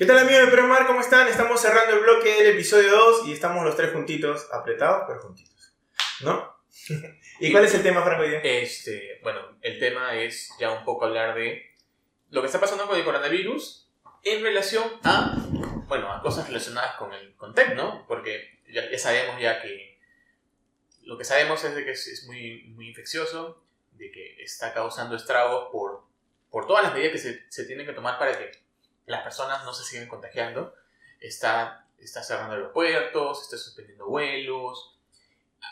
¿Qué tal amigos de? ¿Cómo están? Estamos cerrando el bloque del episodio 2 y estamos los tres juntitos, apretados pero juntitos. ¿No? ¿Y cuál es el tema, Franco? Este, bueno, el tema es ya un poco hablar de lo que está pasando con el coronavirus en relación a, bueno, a cosas relacionadas con el con tech, ¿no? Porque ya, ya sabemos ya que lo que sabemos es de que es, es muy, muy infeccioso, de que está causando estragos por, por todas las medidas que se, se tienen que tomar para que las personas no se sigan contagiando. Está, está cerrando aeropuertos, está suspendiendo vuelos.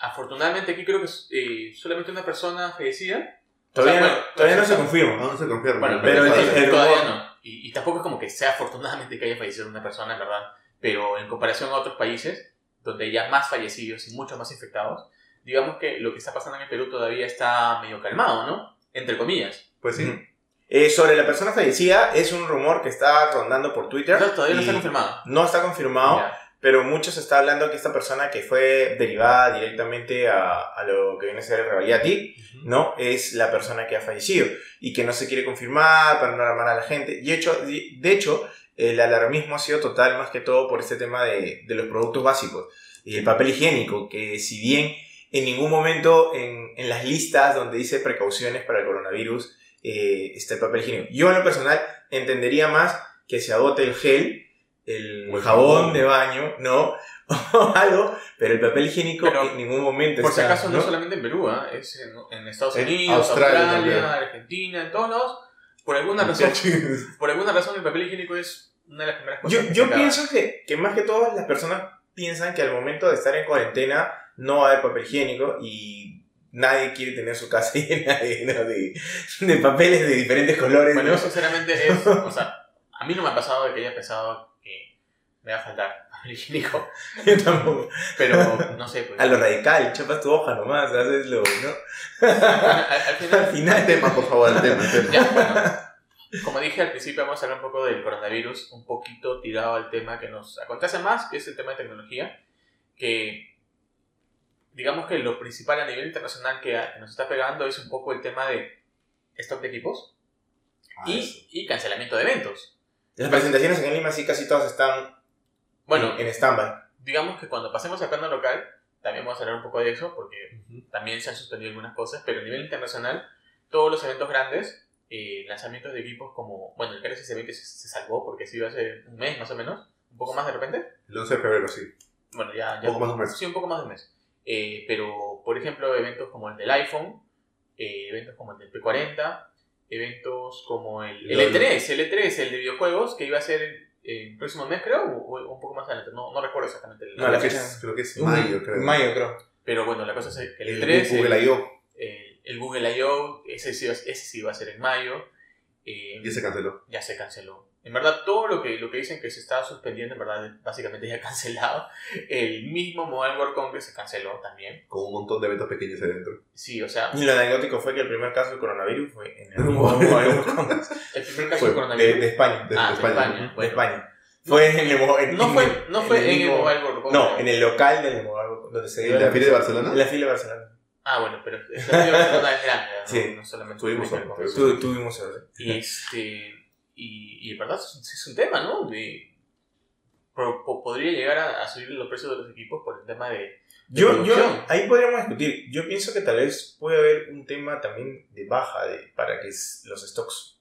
Afortunadamente aquí creo que eh, solamente una persona fallecida. Todavía, O sea, no, todavía no se confirma. No, no se confirma. Bueno, pero pero, el- el todavía no. Y, y tampoco es como que sea afortunadamente que haya fallecido una persona, verdad. Pero en comparación a otros países, donde hay ya más fallecidos y muchos más infectados, digamos que lo que está pasando en el Perú todavía está medio calmado, ¿no? Entre comillas. Pues sí. Eh, sobre la persona fallecida, es un rumor que está rondando por Twitter. Pero todavía no está confirmado. No está confirmado, pero mucho se está hablando que esta persona que fue derivada directamente a, a lo que viene a ser el Rebaliati, ¿no? Es la persona que ha fallecido y que no se quiere confirmar para no alarmar a la gente. Y hecho, de de hecho, el alarmismo ha sido total más que todo por este tema de, de los productos básicos y el papel higiénico, que si bien en ningún momento en, en las listas donde dice precauciones para el coronavirus eh, está el papel higiénico. Yo en lo personal entendería más que se agote el gel, el jabón de baño, ¿no? o algo, pero el papel higiénico Pero, en ningún momento Por si está, acaso, no, solamente en Perú, ¿ah? es en, en Estados En Unidos, Australia Australia. Argentina, en todos lados. Por alguna razón, por alguna razón el papel higiénico es una de las primeras cosas Yo, que yo pienso que, que más que todo las personas piensan que al momento de estar en cuarentena no va a haber papel higiénico y nadie quiere tener su casa llena de, ¿no? de, de papeles de diferentes colores. Bueno, ¿no? yo sinceramente es, o sea, a mí no me ha pasado de que haya pensado que me va a faltar papel higiénico, Yo tampoco. pero no sé, pues. A lo radical, chapas tu hoja nomás, haces lo, ¿no? al, al Al final, El final. tema, por favor, el tema. el tema. ya, bueno, como dije al principio, vamos a hablar un poco del coronavirus, un poquito tirado al tema que nos acontece más, que es el tema de tecnología, que digamos que lo principal a nivel internacional que, que nos está pegando es un poco el tema de stock de equipos Ah, y, y cancelamiento de eventos. Las presentaciones en Lima sí casi todas están Bueno, en, en stand-by. digamos que cuando pasemos al plano local, también vamos a hablar un poco de eso, porque Ujú. también se han suspendido algunas cosas, pero a nivel internacional, todos los eventos grandes, eh, lanzamientos de equipos como, bueno, el Genesis 20 se, se salvó porque sí iba hace un mes más o menos, un poco más de repente, El 11 de febrero, sí. bueno, ya... ya Un poco más de un mes. Sí, un poco más de un mes. Eh, pero, por ejemplo, eventos como el del iPhone, eh, eventos como el del P40, eventos como el, el Lolo. E3, el E3, el de videojuegos, que iba a ser el, el próximo mes, creo, o, o un poco más adelante, no, no recuerdo exactamente el No, la fecha- es, creo que es mayo, creo. Mayo, creo. Pero bueno, la cosa es que el El E3, Google el, I.O. el- el Google I.O., ese, sí, ese sí va a ser en mayo. eh, ya se canceló. ya se canceló. En verdad, todo lo que, lo que dicen que se está suspendiendo, en verdad, básicamente ya cancelado. El mismo Mobile World Congress se canceló también. Con un montón de eventos pequeños adentro. Sí, o sea, Y lo anecdótico fue que el primer caso de coronavirus fue en el En Mobile World Congress el primer caso Fue de de, coronavirus. de España. De- ah, de de España. España. De bueno. España. Fue en el, en- No en fue, el- no fue en el mismo- Mobile World Congress. No, en el local del Mobile World Congress, donde se dio ¿En la fila de Barcelona? En la fila de Barcelona. Ah, bueno, pero la Barcelona es grande, ¿no? Sí. no solamente Tuvimos el Mobile suerte, tuvimos suerte. Y este. Y, y en verdad es, es un tema, ¿no? De, pro- po- podría llegar a, a subir los precios de los equipos por el tema de. Yo, yo, producción. ahí podríamos discutir. Yo pienso que tal vez puede haber un tema también de baja de, para que los stocks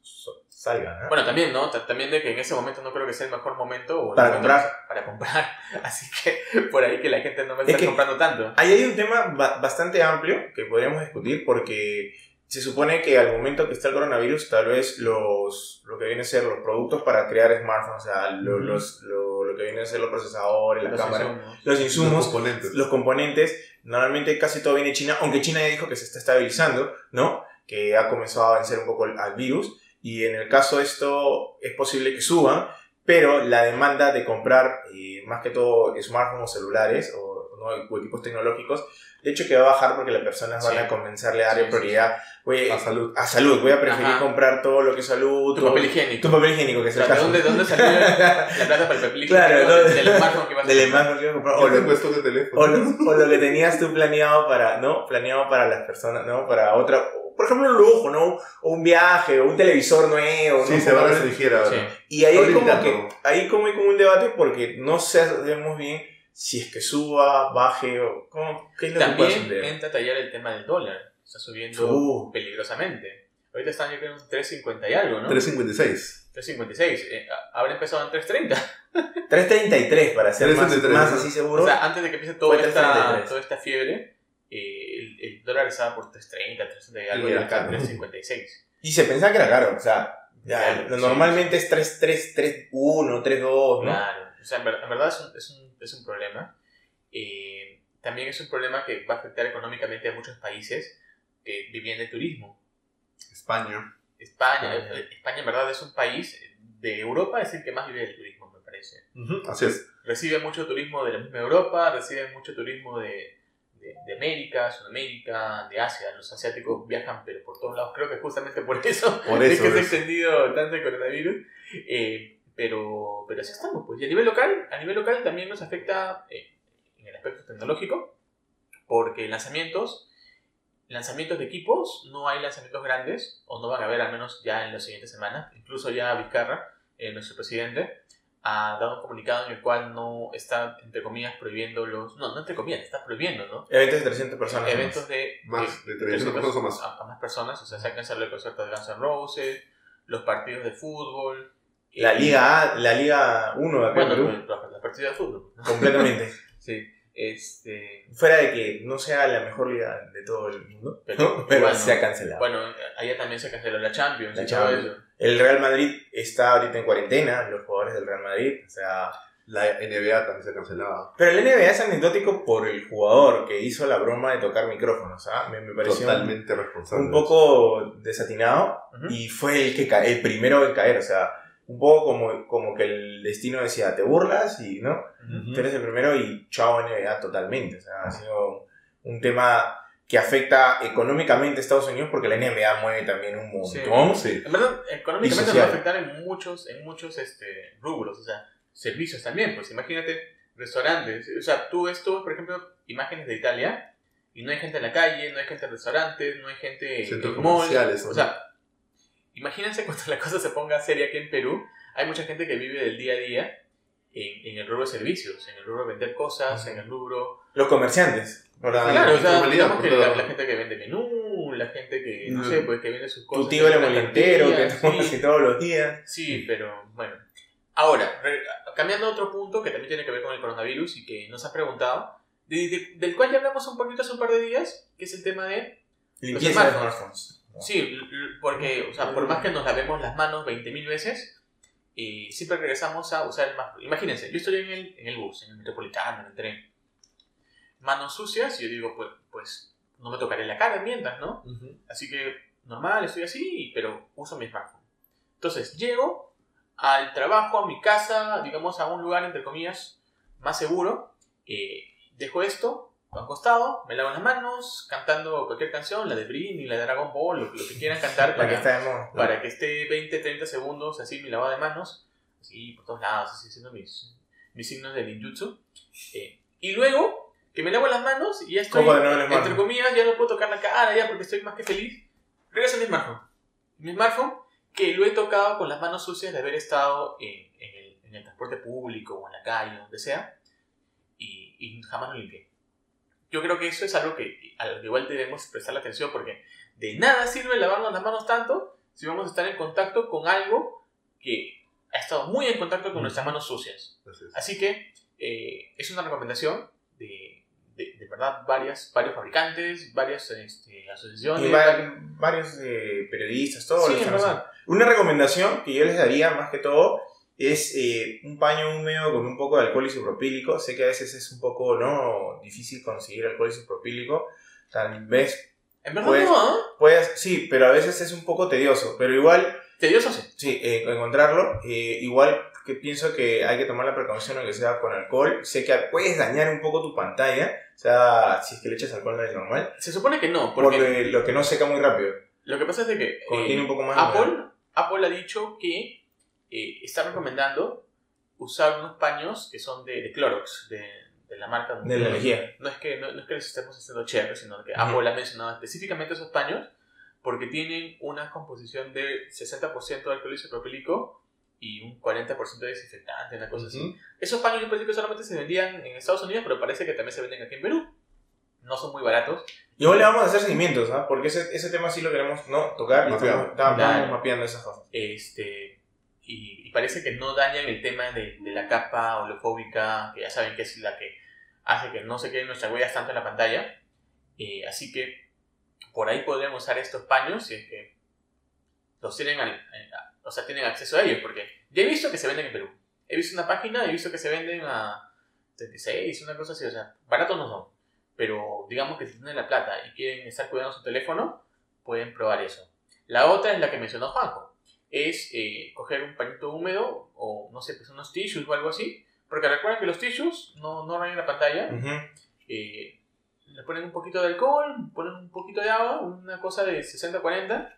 salgan. ¿no? Bueno, también, ¿no? Ta- También de que en ese momento no creo que sea el mejor momento. O Para momento comprar. Para comprar. Así que por ahí que la gente no va a Es que- comprando tanto. Ahí hay un tema ba- bastante amplio que podríamos discutir porque se supone que al momento que está el coronavirus, tal vez los, lo que viene a ser los productos para crear smartphones, o sea, lo, los, lo, lo que viene a ser los procesadores, la Los cámara, insumos. los Los insumos, componentes. los componentes, normalmente casi todo viene de China, aunque China ya dijo que se está estabilizando, ¿no? Que ha comenzado a vencer un poco al virus. Y en el caso de esto, es posible que suban, pero la demanda de comprar, eh, más que todo, smartphones o celulares o, ¿no? o equipos tecnológicos, de hecho que va a bajar porque las personas van Sí. a comenzarle a dar Sí, sí, prioridad Oye, A salud. a salud, voy a preferir Ajá. comprar todo lo que es salud, Tu todo- papel higiénico. tu papel higiénico, que es el ¿de caso. dónde, dónde salió la plata para el papel higiénico? Claro, ¿no? del smartphone que vas a Del comprar. smartphone que vas a comprar, O lo- de teléfono. o lo, o lo que tenías tú planeado para, ¿no? Planeado para las personas, ¿no? Para otra, por ejemplo, un lujo, ¿no? O un viaje, o un televisor nuevo, Sí, ¿no? se va a restringir ahora. Sí. Y ahí hay como que, ahí como hay como un debate porque no sabemos bien si es que suba, baje, o cómo, qué es lo que puede También suceder. entra a tallar el tema del dólar. Está subiendo Uh. peligrosamente. Ahorita están yo creo en 3.50 y algo, ¿no? 356. 3.56. Eh, habrá empezado en 3.30. 333 para ser más, 333, más ¿no? así seguro. O sea, antes de que empiece toda esta, 3.33. toda esta fiebre, eh, el, el dólar estaba por 3.30, 3.30 y algo, Y y era acá caro. 3.56. y se pensaba que era caro, o sea, ya, Claro, lo sí. normalmente es 3, 3, 3, 1, 3, 2, ¿no? Claro. O sea, en, ver- en verdad es un, es un, es un problema. Eh, también es un problema que va a afectar económicamente a muchos países que vivían del turismo. España. España, Ah, eh, España en verdad es un país de Europa, es el que más vive del turismo, me parece. Así es. Recibe mucho turismo de la misma Europa, recibe mucho turismo de, de, de América, Sudamérica, de Asia. Los asiáticos viajan, pero por todos lados. Creo que justamente por eso, Por es eso que se ha es. extendido tanto el coronavirus. Eh, pero, pero así estamos. Pues. Y a nivel local, a nivel local también nos afecta eh, en el aspecto tecnológico, porque lanzamientos, lanzamientos de equipos, no hay lanzamientos grandes, o no van a haber al menos ya en las siguientes semanas. Incluso ya Vizcarra, eh, nuestro presidente, ha dado un comunicado en el cual no está, entre comillas, prohibiendo los... No, no entre comillas, está prohibiendo, ¿no? Eventos de 300 personas. Eventos de... Más, de- de 300 personas o más. A, a más personas, o sea, se ha cancelado el concierto de Guns N' Roses, los partidos de fútbol... La Liga A, la Liga 1 de acá en Bueno, Perú, los, los partidos de fútbol. completamente. Sí, este... Fuera de que no sea la mejor liga de todo el mundo, Pero- pero bueno. se ha cancelado. Bueno, allá también se canceló la Champions La y todo Champions. eso. El Real Madrid está ahorita en cuarentena, los jugadores del Real Madrid, o sea... La NBA también se ha cancelado. Pero el NBA es anecdótico por el jugador que hizo la broma de tocar micrófonos, ¿ah? Me, me pareció un- Totalmente responsable. un poco desatinado Ujú. y fue el que el primero en caer, o sea, un poco como, como que el destino decía, te burlas y no, Ujú. tú eres el primero y chao NBA totalmente, o sea, ha sido un tema que afecta económicamente a Estados Unidos porque la NBA mueve también un montón. Sí. En verdad, económicamente va a afectar en muchos, en muchos este, rubros, o sea, servicios también, pues imagínate restaurantes, o sea, tú ves tú, por ejemplo, imágenes de Italia y no hay gente en la calle, no hay gente en restaurantes, no hay gente Centros en malls, o sea, imagínense cuando la cosa se ponga seria aquí en Perú, hay mucha gente que vive del día a día en, en el rubro de servicios, en el rubro de vender cosas, en el rubro Los comerciantes. ¿verdad? Claro, o sea, informalidad, digamos que la, la gente que vende menú, la gente que, no sé, pues que vende sus cosas. Tu tío la molentero que tomas sí. todos los días. Sí, pero bueno. Ahora, re- cambiando a otro punto que también tiene que ver con el coronavirus y que nos has preguntado, de- de- del cual ya hablamos un poquito hace un par de días, que es el tema de... Limpieza de smartphones. ¿No? Sí, porque, o sea, por más que nos lavemos las manos 20.000 veces, y siempre regresamos a usar el más... Imagínense, yo estoy en el, en el bus, en el metropolitano, en el tren. Manos sucias, y yo digo, pues, pues no me tocaré la cara mientras, ¿no? Así que normal, estoy así, pero uso mi smartphone. Entonces, llego al trabajo, a mi casa, digamos a un lugar, entre comillas, más seguro. eh, dejo esto a un costado, me lavo las manos, cantando cualquier canción, la de Britney, la de Dragon Ball, lo, lo que quieran cantar para, que para que esté 20, 30 segundos así mi lavada de manos, así por todos lados, así haciendo mis, mis signos de ninjutsu. Eh, y luego que me lavo las manos y ya estoy, entre smartphone. comillas, ya no puedo tocar la cara ya porque estoy más que feliz. Regreso a mi smartphone. Mi smartphone que lo he tocado con las manos sucias de haber estado en, en el, en el transporte público o en la calle, donde sea, y, y jamás lo limpié. Yo creo que eso es algo que a lo que igual debemos prestar la atención porque de nada sirve lavarnos las manos tanto si vamos a estar en contacto con algo que ha estado muy en contacto con nuestras manos sucias. Así. Así que eh, es una recomendación de, de, de verdad varias, varios fabricantes, varias este, asociaciones. Y va- varios eh, periodistas, todos Sí, lo en están verdad. haciendo. Una recomendación que yo les daría más que todo es eh, un paño húmedo con un poco de alcohol isopropílico. Sé que a veces es un poco no difícil conseguir alcohol isopropílico. Tal vez En verdad Pues- no, ¿ah? puedes, sí, pero a veces es un poco tedioso. Pero igual, Tedioso sí. sí, eh, encontrarlo. eh, igual que pienso que hay que tomar la precaución aunque sea con alcohol. Sé que puedes dañar un poco tu pantalla. O sea, si es que le echas alcohol no es normal. Se supone que no, porque Porque lo que no seca muy rápido. lo que pasa es de que Como eh, un poco más de Apple, Apple ha dicho que eh, está recomendando usar unos paños que son de, de Clorox, de, de la marca De la energía. No es que, no, no es que les estemos haciendo chévere, sino que. Apple ha mencionado específicamente esos paños porque tienen una composición de 60% de alcohol isopropílico y un 40% de desinfectante, una cosa así. Ujú. Esos paños pensé que solamente se vendían en Estados Unidos, pero parece que también se venden aquí en Perú. No son muy baratos. Igual le vamos a hacer seguimientos, ¿ah? Porque ese, ese tema sí lo queremos ¿no? tocar y Mapear. estamos, estamos Claro. mapeando esas cosas. Este, y, y parece que no dañan el tema de, de la capa oleofóbica, que ya saben que es la que hace que no se queden nuestras huellas tanto en la pantalla. Eh, así que por ahí podrían usar estos paños si es que los tienen, al- eh, o sea, tienen acceso a ellos, porque ya he visto que se venden en Perú. He visto una página, he visto que se venden a 36, una cosa así, o sea, baratos no son. Pero digamos que si tienen la plata y quieren estar cuidando su teléfono, pueden probar eso. La otra es la que mencionó Juanjo. Es eh, coger un pañito húmedo o, no sé, pues unos tissues o algo así. Porque recuerden que los tissues no, no rayan la pantalla. Ujú. Eh, le ponen un poquito de alcohol, ponen un poquito de agua, una cosa de 60-40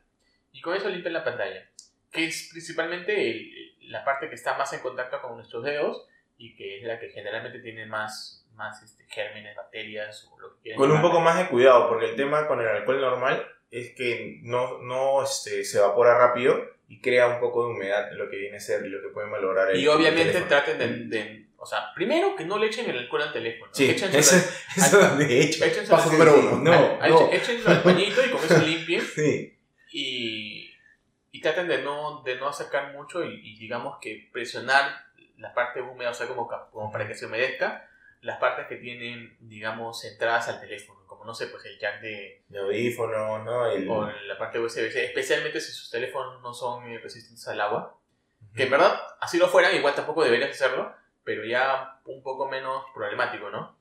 y con eso limpian la pantalla. Que es principalmente el- la parte que está más en contacto con nuestros dedos y que es la que generalmente tiene más, más este, gérmenes, bacterias o lo que quieran. Con un poco más de cuidado, porque el tema con el alcohol normal es que no, no este, se evapora rápido y crea un poco de humedad, lo que viene a ser y lo que puede malograr el Y obviamente el traten de, de- O sea, primero que no le echen el alcohol al teléfono. Sí, eso, al- eso de hecho. Paso al- número uno. No, al- al- no. Échenlo al pañito y con eso limpien. Sí. y, y traten de no, de no acercar mucho y, y digamos que presionar la parte húmeda, o sea, como, como para que se humedezca, las partes que tienen, digamos, entradas al teléfono, no sé, pues el jack de, De audífonos, ¿no? El, o la parte USB-C, especialmente si sus teléfonos no son resistentes al agua, que en verdad, así lo fueran, igual tampoco deberías hacerlo, pero ya un poco menos problemático, ¿no?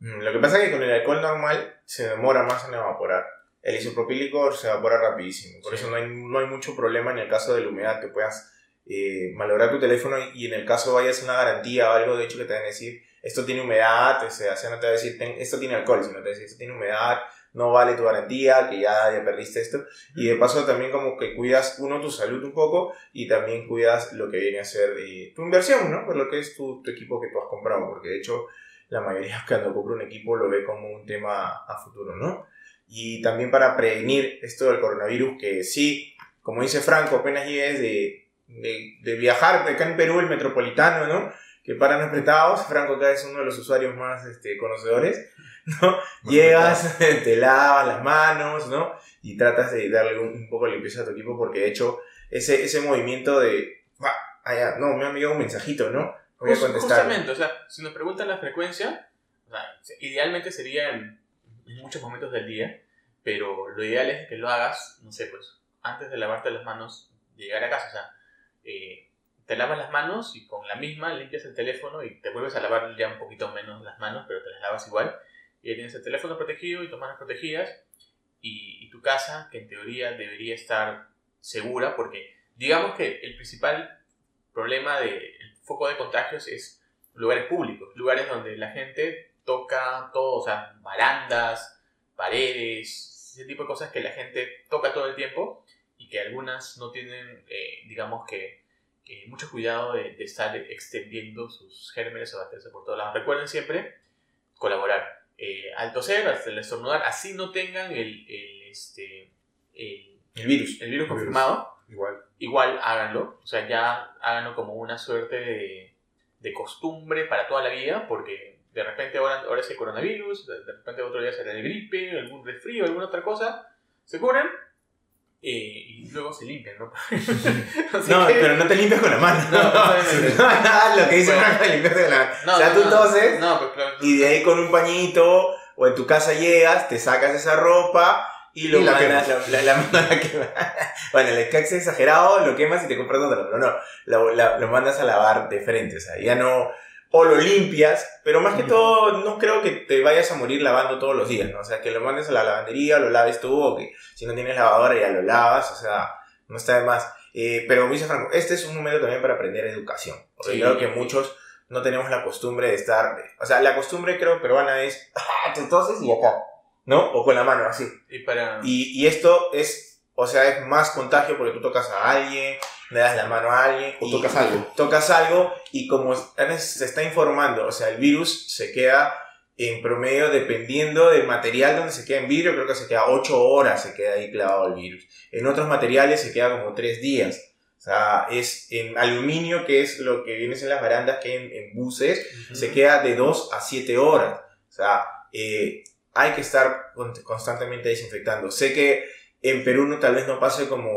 Mm, Lo que pasa es que con el alcohol normal se demora más en evaporar. El isopropílico se evapora rapidísimo. Por Sí. eso no hay, no hay mucho problema en el caso de la humedad que puedas eh, malograr tu teléfono y en el caso vayas a una garantía o algo, de hecho, que te van a decir esto tiene humedad, o sea, no te va a decir "Ten- esto tiene alcohol, sino te va a decir esto tiene humedad, no vale tu garantía, que ya, ya perdiste esto. Y de paso también como que cuidas, uno, tu salud un poco y también cuidas lo que viene a ser eh, tu inversión, ¿no? Por lo que es tu, tu equipo que tú has comprado, porque de hecho la mayoría cuando compra un equipo lo ve como un tema a futuro, ¿no? Y también para prevenir esto del coronavirus, que sí, como dice Franco, apenas llegues de, de, de viajar acá en Perú, el metropolitano, ¿no? Que paran apretados, Franco acá es uno de los usuarios más este, conocedores, ¿no? Llegas, te lavas las manos, ¿no? Y tratas de darle un, un poco de limpieza a tu equipo, porque de hecho ese, ese movimiento de, "Ah, ah, ya, no, me ha enviado un mensajito, ¿no? Voy a contestar. Justamente, o sea, si nos preguntan la frecuencia, o sea, idealmente sería en, en muchos momentos del día, pero lo ideal es que lo hagas, no sé, pues, antes de lavarte las manos, de llegar a casa, o sea, eh, te lavas las manos y con la misma limpias el teléfono y te vuelves a lavar ya un poquito menos las manos, pero te las lavas igual, y ya tienes el teléfono protegido y tus manos protegidas, y, tu casa, que en teoría debería estar segura, porque digamos que el principal problema del foco de contagios es lugares públicos, lugares donde la gente toca todo, o sea, barandas, paredes, ese tipo de cosas que la gente toca todo el tiempo y que algunas no tienen, eh, digamos que, que mucho cuidado de, de estar extendiendo sus gérmenes o bacterias por todos lados. Recuerden siempre colaborar. Eh, al toser, al estornudar, así no tengan el, el, este, el, El virus. el virus virus. confirmado, Igual. igual háganlo. O sea, ya háganlo como una suerte de, de costumbre para toda la vida, porque de repente ahora, ahora es el coronavirus, de, de repente otro día será el gripe, algún resfrío, alguna otra cosa. Se curan eh, y luego se limpian, ¿no? No, que- pero no te limpias con la mano. No, no, lo que dice Bueno. Franco de limpiarse con la mano. No, o sea, no, tú toses No, pues claro. y de ahí con un pañito o en tu casa llegas, te sacas esa ropa y lo Y la mandas, quemas. la, la, la- la quemas. Bueno, el cax exagerado, lo quemas y te compras otra, pero no, lo, la- lo mandas a lavar de frente, o sea, ya no, o lo limpias, pero más que todo no creo que te vayas a morir lavando todos los días, ¿no? O sea, que lo mandes a la lavandería, lo laves tú, o que si no tienes lavadora ya lo lavas, o sea, no está de más. Eh, pero dice Franco, este es un momento también para aprender educación, porque Sí. creo que muchos no tenemos la costumbre de estar, o sea, la costumbre creo peruana es, ah, te toses y acá, ¿no? O con la mano así. Y para... Y, y esto es, o sea, es más contagio porque tú tocas a alguien, le das la mano a alguien. O y tocas algo. Tocas algo y como se está informando, o sea, el virus se queda en promedio, dependiendo del material donde se queda en vidrio, creo que se queda 8 horas, se queda ahí clavado el virus. En otros materiales se queda como 3 días. O sea, es en aluminio, que es lo que viene en las barandas que en, en buses, se queda de 2 a 7 horas. O sea, eh, hay que estar con- constantemente desinfectando. Sé que en Perú no, tal vez no pase como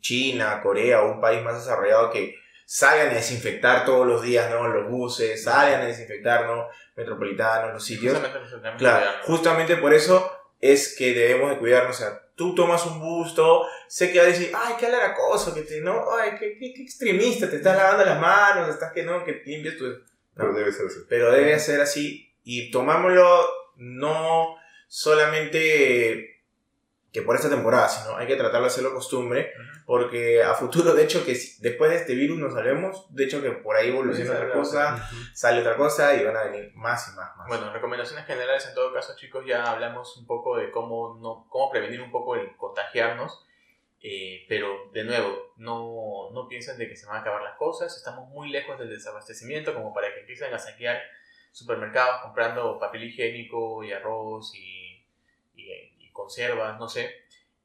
China, Corea o un país más desarrollado que salgan a desinfectar todos los días, ¿no? Los buses, salgan a desinfectar, ¿no? Metropolitanos, los sitios. Justamente Claro, justamente por eso es que debemos de cuidarnos. O sea, tú tomas un busto, sé que va a decir, ay, qué alaracoso, que te, no, ay, qué, qué, qué extremista, te estás lavando las manos, estás que no, que limpias tu... Pero debe ser así. Pero debe ser así y tomámoslo no solamente que por esta temporada, sino hay que tratarlo de hacerlo costumbre, porque a futuro, de hecho, que después de este virus nos salvemos, de hecho que por ahí evoluciona otra cosa, sale otra cosa y van a venir más y más, más. Bueno, recomendaciones generales en todo caso, chicos, ya hablamos un poco de cómo, no, cómo prevenir un poco el contagiarnos, eh, pero de nuevo, no, no piensen de que se van a acabar las cosas, estamos muy lejos del desabastecimiento como para que empiecen a saquear supermercados comprando papel higiénico y arroz y, y, y conservas, no sé.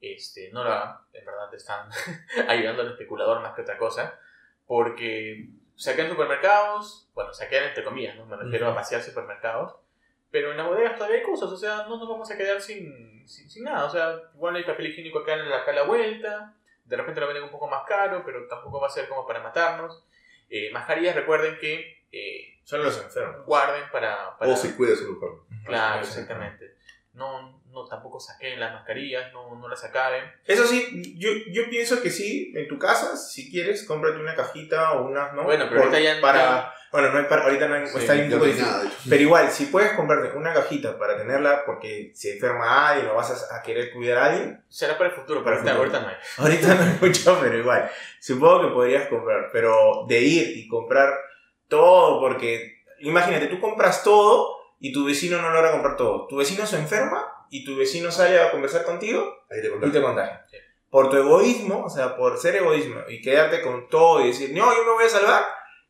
Este, no lo hagan, en verdad te están ayudando al especulador más que otra cosa, porque saquean supermercados, bueno, saquean entre comillas, ¿no? Me refiero a vaciar supermercados, pero en las bodegas todavía hay cosas, o sea, no nos vamos a quedar sin, sin, sin nada, o sea, igual hay papel higiénico acá, en la- acá a la vuelta, de repente lo venden un poco más caro, pero tampoco va a ser como para matarnos. Eh, mascarillas, recuerden que eh, Son los enfermos. guarden para... para O si cuida su mujer. Claro, exactamente. No, no, tampoco saquen las mascarillas, no, no las acaben. Eso sí, yo, yo pienso que sí, en tu casa, si quieres, cómprate una cajita o unas, ¿no? Bueno, pero ahorita ya no para, Bueno, no hay para, ahorita no hay, Sí, está un poco difícil. nada. Pero igual, si puedes comprarte una cajita para tenerla porque se enferma alguien o vas a, a querer cuidar a alguien, Será para el futuro, Para pero el ahorita, futuro. ahorita no hay. ahorita no hay mucho, pero igual, supongo que podrías comprar, pero de ir y comprar todo, porque imagínate, tú compras todo y tu vecino no logra comprar todo. Tu vecino se enferma y tu vecino sale a conversar contigo Ahí te y te contagia. Sí. Por tu egoísmo, o sea, por ser egoísmo y quedarte con todo y decir, no, yo me voy a salvar,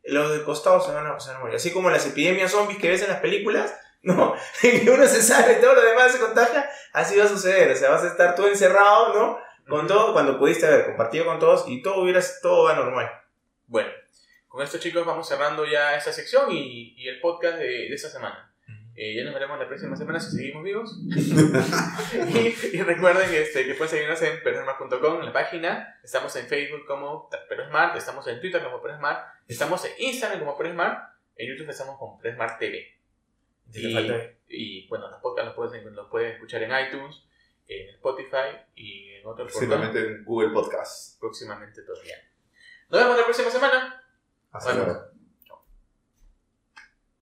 los de costado se van a, se van a morir. Así como las epidemias zombies que ves en las películas, ¿no? En que uno se salva y todo lo demás se contagia, así va a suceder. O sea, vas a estar tú encerrado, ¿no? Con todo, cuando pudiste haber compartido con todos y todo hubiera, todo va normal. Bueno, con esto chicos vamos cerrando ya esta sección y, y el podcast de, de esta semana. Eh, ya nos veremos la próxima semana si seguimos vivos. y, y recuerden este, que pueden seguirnos en perosmart.com, en la página. Estamos en Facebook como Perosmart, estamos en Twitter como Perosmart, estamos en Instagram como Perosmart, en YouTube estamos como Perosmart TV. Y, y, bueno, los podcasts los pueden, los pueden escuchar en iTunes, en Spotify y en otros Posiblemente en Google Podcast. próximamente todavía. Nos vemos la próxima semana. Hasta luego.